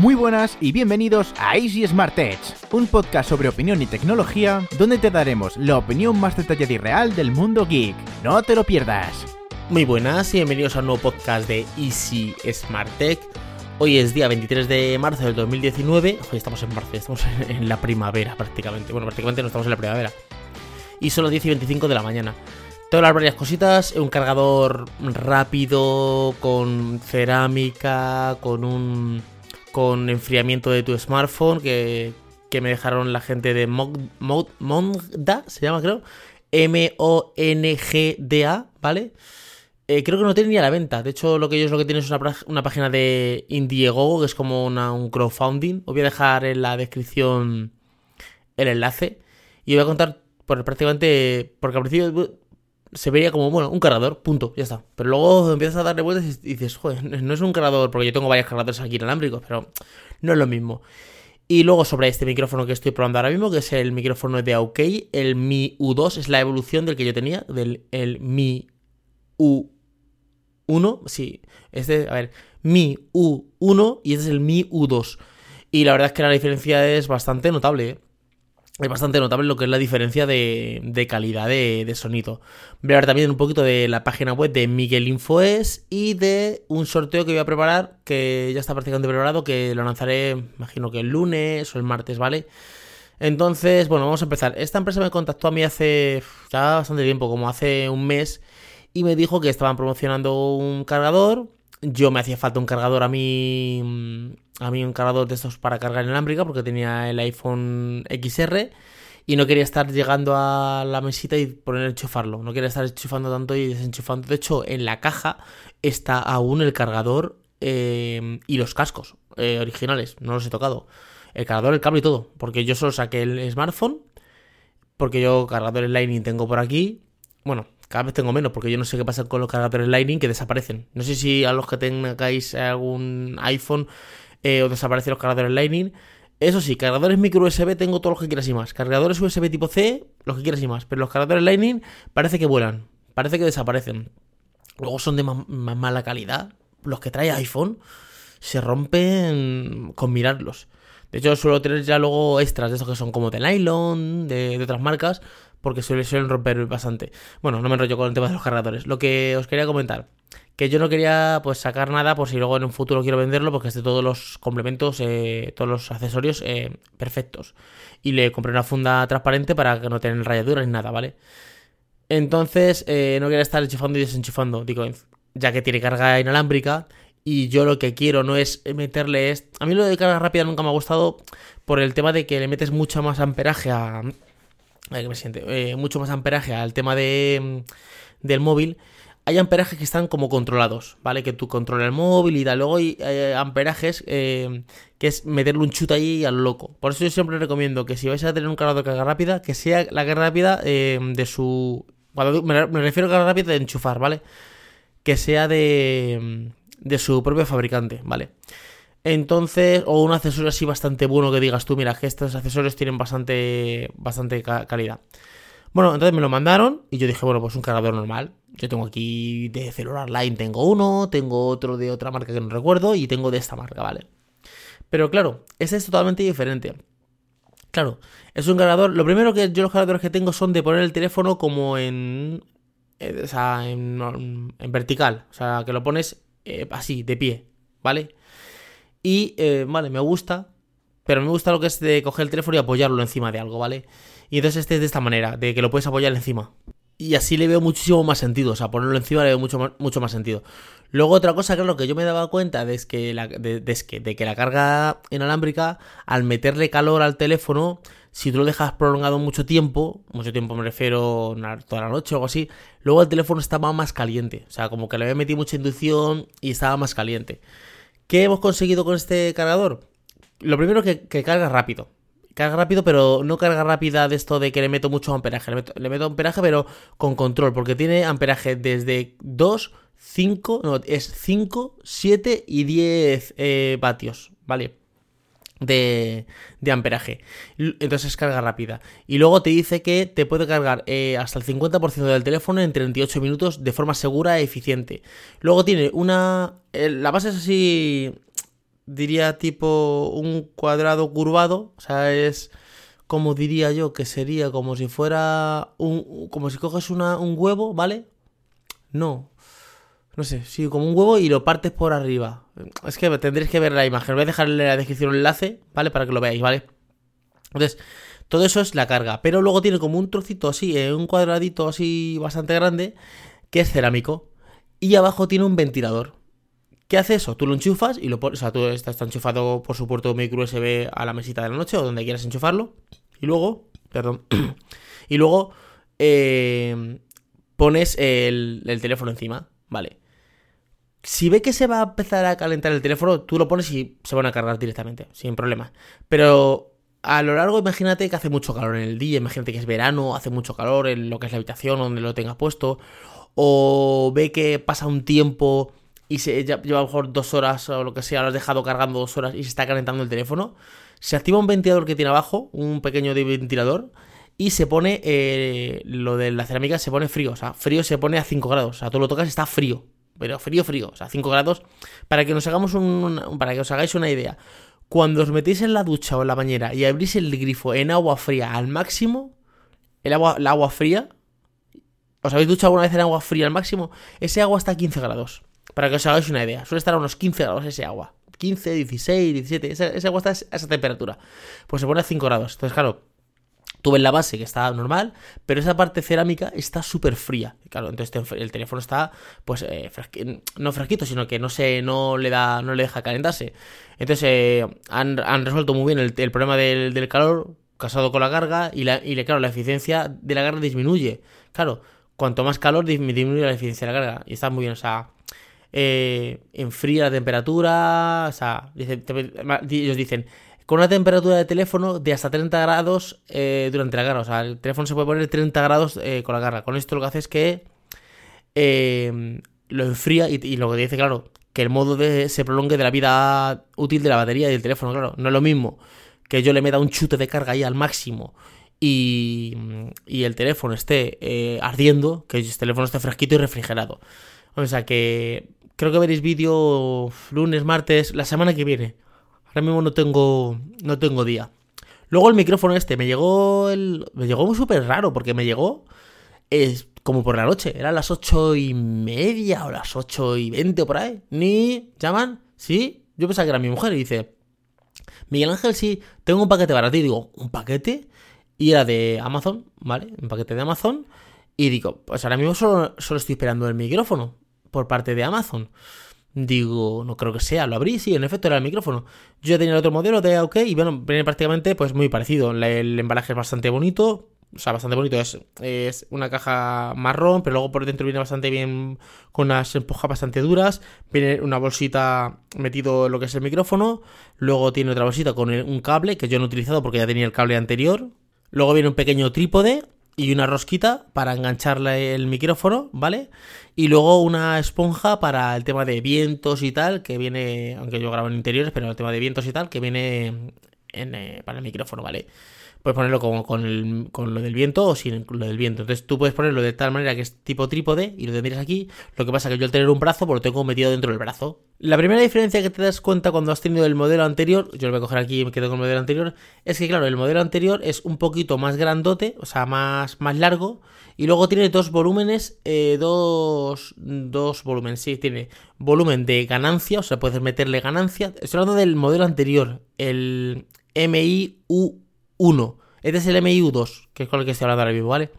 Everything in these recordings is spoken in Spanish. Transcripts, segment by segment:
Muy buenas y bienvenidos a Easy Smart Tech, un podcast sobre opinión y tecnología donde te daremos la opinión más detallada y real del mundo geek. No te lo pierdas. Muy buenas y bienvenidos a un nuevo podcast de Easy Smart Tech. Hoy es día 23 de marzo del 2019. Hoy estamos en marzo, estamos en la primavera prácticamente. Bueno, prácticamente no estamos en la primavera. Y son las 10 y 25 de la mañana. Tengo las varias cositas, un cargador rápido, con cerámica, con un con enfriamiento de tu smartphone que, me dejaron la gente de Monda, se llama creo, M-O-N-G-D-A, ¿vale? Eh, creo que no tiene ni a la venta. De hecho, lo que ellos lo que tienen es una, página de Indiegogo, que es como un crowdfunding. Os voy a dejar en la descripción el enlace. Y voy a contar por prácticamente. Porque al principio se veía como, bueno, un cargador, punto, ya está. Pero luego empiezas a darle vueltas y dices, joder, no es un cargador, porque yo tengo varios cargadores aquí inalámbricos, pero no es lo mismo. Y luego sobre este micrófono que estoy probando ahora mismo, que es el micrófono de OK, el Mi U2 es la evolución del que yo tenía, del el Mi U1, sí, este, a ver, Mi U1 y este es el Mi U2. Y la verdad es que la diferencia es bastante notable, ¿eh? Es bastante notable lo que es la diferencia de, calidad de, sonido. Voy a hablar también un poquito de la página web de Miguel Infoes y de un sorteo que voy a preparar, que ya está prácticamente preparado, que lo lanzaré, imagino que el lunes o el martes, ¿vale? Entonces, bueno, vamos a empezar. Esta empresa me contactó a mí hace ya bastante tiempo, como hace un mes, y me dijo que estaban promocionando un cargador. Yo me hacía falta un cargador a mí a mí un cargador de estos para cargar inalámbrica porque tenía el iPhone XR y no quería estar llegando a la mesita y poner enchufarlo. No quería estar enchufando tanto y desenchufando. De hecho, en la caja está aún el cargador eh, y los cascos eh, originales. No los he tocado. El cargador, el cable y todo. Porque yo solo saqué el smartphone. Porque yo cargadores Lightning tengo por aquí. Bueno, cada vez tengo menos porque yo no sé qué pasa con los cargadores Lightning que desaparecen. No sé si a los que tengáis algún iPhone eh, o desaparecen los cargadores Lightning. Eso sí, cargadores micro USB tengo todos los que quieras y más. Cargadores USB tipo C, los que quieras y más. Pero los cargadores Lightning parece que vuelan, parece que desaparecen. Luego son de más, mala calidad. Los que trae iPhone se rompen con mirarlos. De hecho, suelo tener ya luego extras de esos que son como de nylon, de, de otras marcas, porque suelen, suelen romper bastante. Bueno, no me enrollo con el tema de los cargadores. Lo que os quería comentar que yo no quería pues sacar nada por si luego en un futuro quiero venderlo porque esté todos los complementos, eh, todos los accesorios eh, perfectos. Y le compré una funda transparente para que no tenga rayaduras ni nada, ¿vale? Entonces eh, no quería estar enchufando y desenchufando, digo, ya que tiene carga inalámbrica y yo lo que quiero no es meterle... A mí lo de carga rápida nunca me ha gustado por el tema de que le metes mucho más amperaje a... Siente. mucho más amperaje al tema de, del móvil hay amperajes que están como controlados, ¿vale? Que tú controlas el móvil y tal. Luego hay eh, amperajes eh, que es meterle un chute ahí al loco. Por eso yo siempre recomiendo que si vais a tener un cargador de carga rápida, que sea la carga rápida eh, de su... Me, refiero a carga rápida de enchufar, ¿vale? Que sea de, de su propio fabricante, ¿vale? Entonces, o un accesorio así bastante bueno que digas tú, mira, que estos accesorios tienen bastante, bastante calidad. Bueno, entonces me lo mandaron y yo dije, bueno, pues un cargador normal. Yo tengo aquí de celular line, tengo uno, tengo otro de otra marca que no recuerdo y tengo de esta marca, ¿vale? Pero claro, este es totalmente diferente. Claro, es un cargador. Lo primero que yo los cargadores que tengo son de poner el teléfono como en. Eh, o sea, en, vertical. O sea, que lo pones eh, así, de pie, ¿vale? Y, eh, vale, me gusta. Pero me gusta lo que es de coger el teléfono y apoyarlo encima de algo, ¿vale? Y entonces este es de esta manera, de que lo puedes apoyar encima. Y así le veo muchísimo más sentido, o sea, ponerlo encima le veo mucho más, mucho más sentido. Luego otra cosa, que lo que yo me daba cuenta de, es que la, de, que, de que la carga inalámbrica, al meterle calor al teléfono, si tú lo dejas prolongado mucho tiempo, mucho tiempo me refiero toda la noche o algo así, luego el teléfono estaba más caliente. O sea, como que le había metido mucha inducción y estaba más caliente. ¿Qué hemos conseguido con este cargador? Lo primero que, que carga rápido carga rápido, pero no carga rápida de esto de que le meto mucho amperaje. Le meto, amperaje, pero con control, porque tiene amperaje desde 2, 5, no, es 5, 7 y 10 eh, vatios, ¿vale? De, de, amperaje. Entonces es carga rápida. Y luego te dice que te puede cargar eh, hasta el 50% del teléfono en 38 minutos de forma segura e eficiente. Luego tiene una... la base es así diría tipo un cuadrado curvado, o sea, es como diría yo que sería como si fuera un como si coges una, un huevo, ¿vale? No. No sé, sí, como un huevo y lo partes por arriba. Es que tendréis que ver la imagen. Voy a dejarle en la descripción un enlace, ¿vale? Para que lo veáis, ¿vale? Entonces, todo eso es la carga. Pero luego tiene como un trocito así, eh, un cuadradito así bastante grande, que es cerámico. Y abajo tiene un ventilador. ¿Qué hace eso? Tú lo enchufas y lo pones. O sea, tú estás enchufado por su puerto micro USB a la mesita de la noche o donde quieras enchufarlo. Y luego. Perdón. y luego. Eh, pones el, el teléfono encima. Vale. Si ve que se va a empezar a calentar el teléfono, tú lo pones y se van a cargar directamente, sin problema. Pero a lo largo, imagínate que hace mucho calor en el día, imagínate que es verano, hace mucho calor en lo que es la habitación donde lo tengas puesto, o ve que pasa un tiempo y se lleva a lo mejor dos horas o lo que sea, lo has dejado cargando dos horas y se está calentando el teléfono, se activa un ventilador que tiene abajo, un pequeño ventilador, y se pone eh, lo de la cerámica se pone frío, o sea, frío se pone a 5 grados, o sea, tú lo tocas y está frío, pero frío, frío, o sea, 5 grados, para que nos hagamos un, para que os hagáis una idea. Cuando os metéis en la ducha o en la bañera y abrís el grifo en agua fría al máximo, el agua, la agua fría, ¿os habéis duchado alguna vez en agua fría al máximo? Ese agua está a 15 grados, para que os hagáis una idea. Suele estar a unos 15 grados ese agua. 15, 16, 17, ese, agua está a esa temperatura. Pues se pone a 5 grados. Entonces, claro, Tú ves la base que está normal, pero esa parte cerámica está súper fría. Claro, entonces el teléfono está, pues, eh, no fresquito, sino que no se, no le da, no le deja calentarse. Entonces eh, han, resuelto muy bien el, problema del, calor casado con la carga y, la, y claro, la eficiencia de la carga disminuye. Claro, cuanto más calor disminuye la eficiencia de la carga. Y está muy bien, o sea, eh, enfría la temperatura, o sea, ellos dicen, con una temperatura de teléfono de hasta 30 grados eh, durante la carga. O sea, el teléfono se puede poner 30 grados eh, con la carga. Con esto lo que hace es que eh, lo enfría y, lo que dice, claro, que el modo de, se prolongue de la vida útil de la batería y del teléfono. Claro, no es lo mismo que yo le meta un chute de carga ahí al máximo y, y el teléfono esté ardiendo, que el teléfono esté fresquito y refrigerado. O sea que creo que veréis vídeo lunes, martes, la semana que viene. Ahora mismo no tengo, no tengo día. Luego el micrófono este, me llegó el, me llegó súper raro porque me llegó es como por la noche. Eran las ocho y media o las ocho y veinte por ahí. Ni llaman, sí. Yo pensaba que era mi mujer y dice, Miguel Ángel, sí, tengo un paquete para ti. Digo, ¿un paquete? Y era de Amazon, ¿vale? Un paquete de Amazon. Y digo, pues ahora mismo solo, solo estoy esperando el micrófono por parte de Amazon. Digo, no creo que sea, lo abrí, sí, en efecto era el micrófono. Yo ya tenía el otro modelo de OK y bueno, viene prácticamente pues muy parecido. El embalaje es bastante bonito, o sea, bastante bonito. Es, es una caja marrón, pero luego por dentro viene bastante bien con unas empujas bastante duras. Viene una bolsita metido en lo que es el micrófono. Luego tiene otra bolsita con un cable que yo no he utilizado porque ya tenía el cable anterior. Luego viene un pequeño trípode y una rosquita para engancharle el micrófono, ¿vale? Y luego una esponja para el tema de vientos y tal, que viene, aunque yo grabo en interiores, pero el tema de vientos y tal, que viene en, eh, para el micrófono, ¿vale? Puedes ponerlo como con, el, con lo del viento o sin lo del viento. Entonces tú puedes ponerlo de tal manera que es tipo trípode y lo tendrías aquí. Lo que pasa es que yo al tener un brazo, pues lo tengo metido dentro del brazo. La primera diferencia que te das cuenta cuando has tenido el modelo anterior, yo lo voy a coger aquí y me quedo con el modelo anterior, es que claro, el modelo anterior es un poquito más grandote, o sea, más, más largo. Y luego tiene dos volúmenes, eh, dos, dos volúmenes, sí, tiene volumen de ganancia, o sea, puedes meterle ganancia. Estoy hablando del modelo anterior, el MIU 1. Este es el MIU2, que es con el que estoy hablando ahora mismo, ¿vale?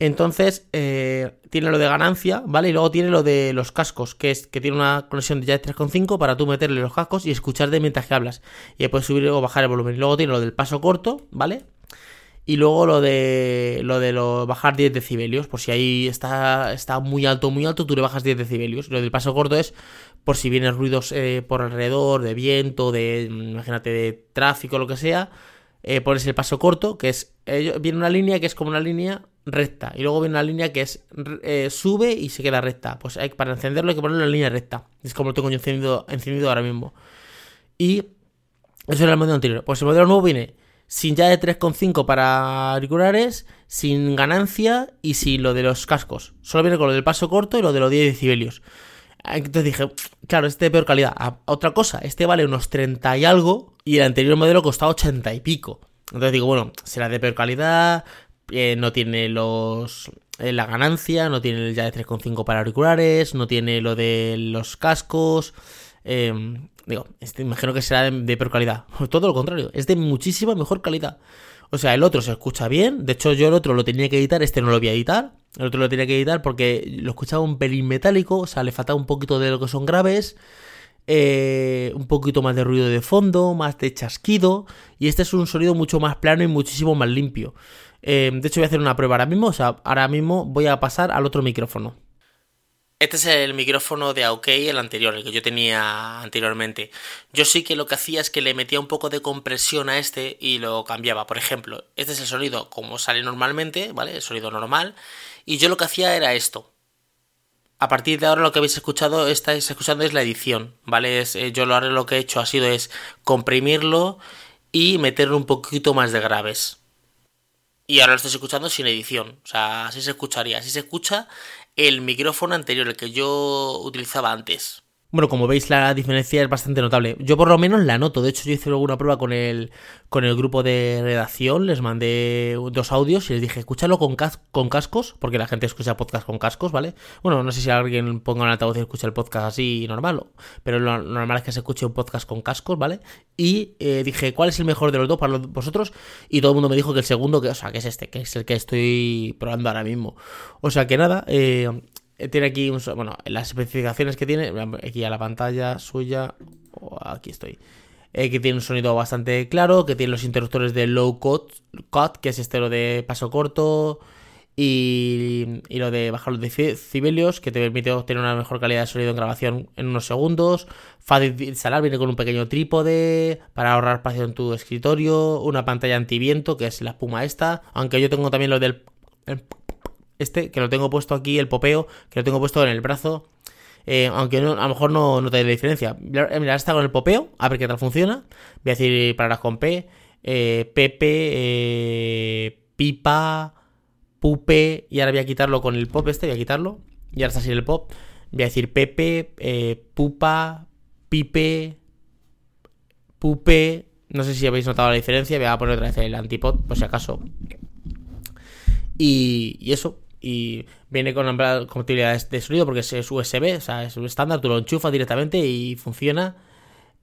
Entonces, eh, tiene lo de ganancia, ¿vale? Y luego tiene lo de los cascos, que es que tiene una conexión de jack 3.5 para tú meterle los cascos y escuchar de mientras que hablas. Y puedes subir o bajar el volumen. Luego tiene lo del paso corto, ¿vale? Y luego lo de lo de lo bajar 10 decibelios, por si ahí está, está muy alto, muy alto, tú le bajas 10 decibelios. Lo del paso corto es por si vienen ruidos eh, por alrededor, de viento, de, imagínate, de tráfico, lo que sea eh, pones el paso corto, que es. Viene una línea que es como una línea recta. Y luego viene una línea que es. Eh, sube y se queda recta. Pues hay, para encenderlo hay que ponerlo en línea recta. Es como lo tengo yo encendido, encendido ahora mismo. Y. Eso era el modelo anterior. Pues el modelo nuevo viene sin ya de 3,5 para auriculares, sin ganancia y sin lo de los cascos. Solo viene con lo del paso corto y lo de los 10 decibelios. Entonces dije, claro, este de peor calidad. otra cosa, este vale unos 30 y algo y el anterior modelo costaba 80 y pico. Entonces digo, bueno, será de peor calidad, eh, no tiene los eh, la ganancia, no tiene el ya de 3.5 para auriculares, no tiene lo de los cascos. Em, digo, este, imagino que será de, peor calidad. Todo lo contrario, es de muchísima mejor calidad. O sea, el otro se escucha bien. De hecho, yo el otro lo tenía que editar, este no lo voy a editar. El otro lo tenía que editar porque lo escuchaba un pelín metálico, o sea, le faltaba un poquito de lo que son graves. Eh, un poquito más de ruido de fondo, más de chasquido, y este es un sonido mucho más plano y muchísimo más limpio. Eh, de hecho voy a hacer una prueba ahora mismo, o sea, ahora mismo voy a pasar al otro micrófono. Este es el micrófono de OK, el anterior, el que yo tenía anteriormente. Yo sí que lo que hacía es que le metía un poco de compresión a este y lo cambiaba. Por ejemplo, este es el sonido como sale normalmente, ¿vale? El sonido normal. Y yo lo que hacía era esto a partir de ahora lo que habéis escuchado, estáis escuchando es la edición, ¿vale? Eh, yo lo, lo que he hecho ha sido es comprimirlo y meterle un poquito más de graves. Y ahora lo estoy escuchando sin edición, o sea, así se escucharía, así se escucha el micrófono anterior, el que yo utilizaba antes. Bueno, como veis la diferencia es bastante notable. Yo por lo menos la noto. De hecho, yo hice alguna prueba con el, con el grupo de redacción. Les mandé dos audios y les dije, escúchalo con, con cascos, porque la gente escucha podcast con cascos, ¿vale? Bueno, no sé si alguien ponga un altavoz y escucha el podcast así normal, pero lo normal es que se escuche un podcast con cascos, ¿vale? Y eh, dije, ¿cuál es el mejor de los dos para vosotros? Y todo el mundo me dijo que el segundo, que, o sea, que es este, que es el que estoy probando ahora mismo. O sea que nada, eh, tiene aquí, un, bueno, las especificaciones que tiene, aquí a la pantalla suya, aquí estoy, eh, que tiene un sonido bastante claro, que tiene los interruptores de low cut, cut que es este lo de paso corto, y, y lo de bajar los decibelios, que te permite obtener una mejor calidad de sonido en grabación en unos segundos, fácil de instalar, viene con un pequeño trípode para ahorrar espacio en tu escritorio, una pantalla antiviento, que es la espuma esta, aunque yo tengo también lo del este, que lo tengo puesto aquí, el popeo, que lo tengo puesto en el brazo. Eh, aunque a lo mejor no, no te la diferencia. Eh, mira, está con el popeo, a ver qué tal funciona. Voy a decir palabras con P. Eh, Pepe, Pipa, Pupe. Y ahora voy a quitarlo con el pop este, voy a quitarlo. Y ahora está así el pop. Voy a decir Pepe, Pupa, Pipe, Pupe. No sé si habéis notado la diferencia. Voy a poner otra vez el antipod, por si acaso. y eso, y viene con, utilidades de sonido porque es USB, o sea, es un estándar, tú lo enchufas directamente y funciona.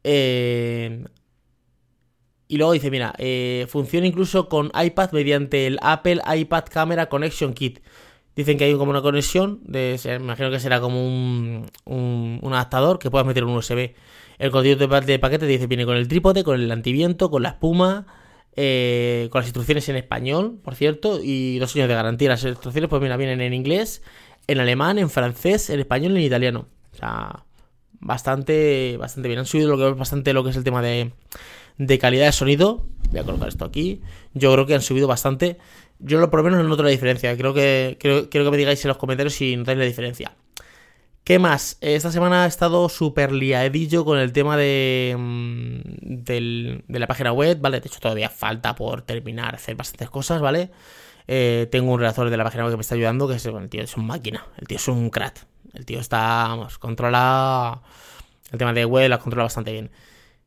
Eh, y luego dice, mira, eh, funciona incluso con iPad mediante el Apple iPad Camera Connection Kit. Dicen que hay como una conexión, me imagino que será como un, un, adaptador que puedas meter un USB. El contenido de, de paquete dice, viene con el trípode, con el antiviento, con la espuma eh, con las instrucciones en español, por cierto, y dos años de garantía. Las instrucciones, pues mira, vienen en inglés, en alemán, en francés, en español y en italiano. O sea, bastante, bastante bien. Han subido lo que bastante lo que es el tema de, de calidad de sonido. Voy a colocar esto aquí. Yo creo que han subido bastante. Yo por lo menos no noto la diferencia. Creo que, creo, quiero que me digáis en los comentarios si notáis la diferencia. ¿Qué más? Esta semana he estado súper liadillo con el tema de, mm, de la página web, ¿vale? De hecho, todavía falta por terminar, hacer bastantes cosas, ¿vale? Eh, tengo un redactor de la página web que me está ayudando, que es, el tío es un máquina, el tío es un crack. El tío está, vamos, controla el tema de web, la controla bastante bien.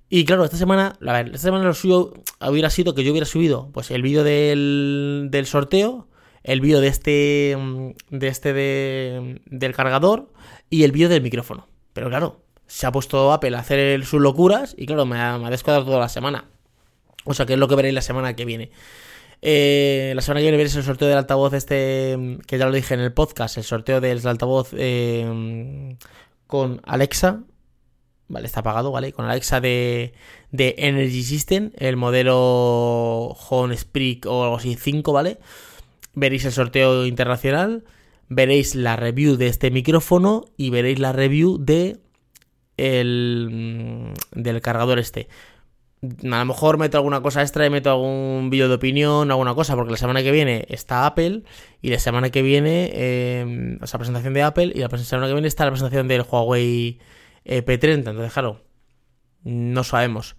Y claro, esta semana, a ver, esta semana lo suyo hubiera sido que yo hubiera subido, pues, el vídeo del, del sorteo, el vídeo de este, mm, de este de, del cargador, y el vídeo del micrófono. Pero claro, se ha puesto Apple a hacer sus locuras y claro, me ha, me descuadrado toda la semana. O sea, que es lo que veréis la semana que viene. Eh, la semana que viene veréis el sorteo del altavoz este, que ya lo dije en el podcast, el sorteo del altavoz eh, con Alexa. Vale, está apagado, ¿vale? Con Alexa de, de Energy System, el modelo Home Spreak o algo así 5, ¿vale? Veréis el sorteo internacional veréis la review de este micrófono y veréis la review de el, mm, del cargador este. A lo mejor meto alguna cosa extra y meto algún vídeo de opinión, alguna cosa, porque la semana que viene está Apple y la semana que viene, eh, o sea, presentación de Apple y la semana que viene está la presentación del Huawei eh, P30. Entonces, claro, no sabemos.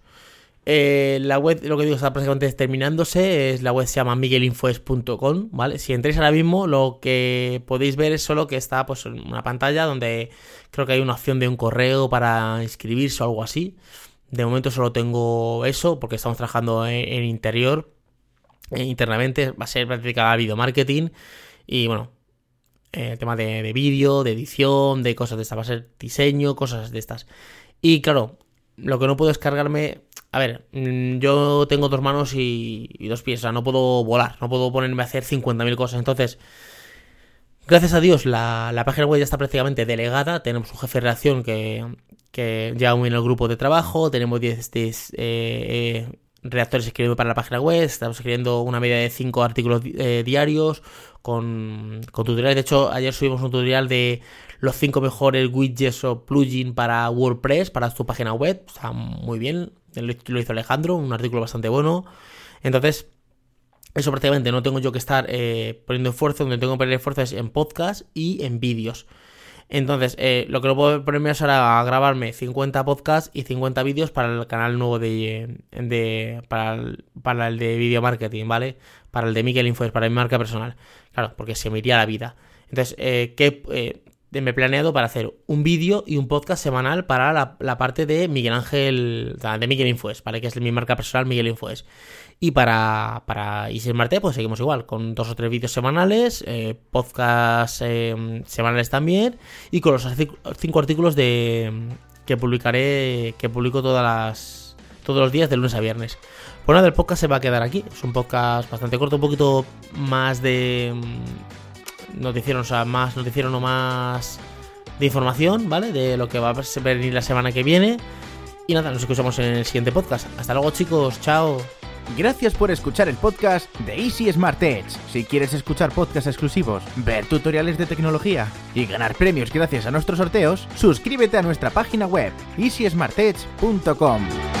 Eh, la web, lo que digo, está prácticamente terminándose. Es, la web se llama miguelinfoes.com, ¿vale? Si entréis ahora mismo, lo que podéis ver es solo que está pues, en una pantalla donde creo que hay una opción de un correo para inscribirse o algo así. De momento solo tengo eso porque estamos trabajando en, interior. Eh, internamente va a ser prácticamente video marketing. Y bueno, el tema de, de vídeo, de edición, de cosas de estas. Va a ser diseño, cosas de estas. Y claro, lo que no puedo es cargarme. A ver, mm, yo tengo dos manos y, dos pies, o sea, no puedo volar, no puedo ponerme a hacer 50.000 cosas. Entonces, gracias a Dios, la, página web ya está prácticamente delegada. Tenemos un jefe de reacción que, que lleva muy bien el grupo de trabajo. Tenemos 10 eh, eh, redactores escribiendo para la página web. Estamos escribiendo una media de 5 artículos eh, diarios con, con tutoriales. De hecho, ayer subimos un tutorial de los 5 mejores widgets o plugins para WordPress, para tu página web. Está muy bien. Lo hizo Alejandro, un artículo bastante bueno. Entonces, eso prácticamente no tengo yo que estar eh, poniendo esfuerzo. Donde tengo que poner esfuerzo es en podcast y en vídeos. Entonces, eh, lo que no puedo ahora a grabarme 50 podcasts y 50 vídeos para el canal nuevo de, de para, el, para el de video marketing, ¿vale? Para el de Miguel Infos, para mi marca personal. Claro, porque se me iría la vida. Entonces, eh, ¿qué, eh, me he planeado para hacer un vídeo y un podcast semanal para la, parte de Miguel Ángel, de Miguel Infoes, ¿vale? Que es mi marca personal, Miguel Infoes. Y para, para Isis Marte, pues seguimos igual, con dos o tres vídeos semanales, eh, podcasts eh, semanales también, y con los cinco artículos de que publicaré, que publico todas las, todos los días de lunes a viernes. Pues nada, el podcast se va a quedar aquí. Es un podcast bastante corto, un poquito más de noticiero, o sea, más noticiero, no más de información, ¿vale? De lo que va a venir la semana que viene. Y nada, nos escuchamos en el siguiente podcast. Hasta luego, chicos. Chao. Gracias por escuchar el podcast de Easy Smart Edge. Si quieres escuchar podcasts exclusivos, ver tutoriales de tecnología y ganar premios gracias a nuestros sorteos, suscríbete a nuestra página web easysmartedge.com.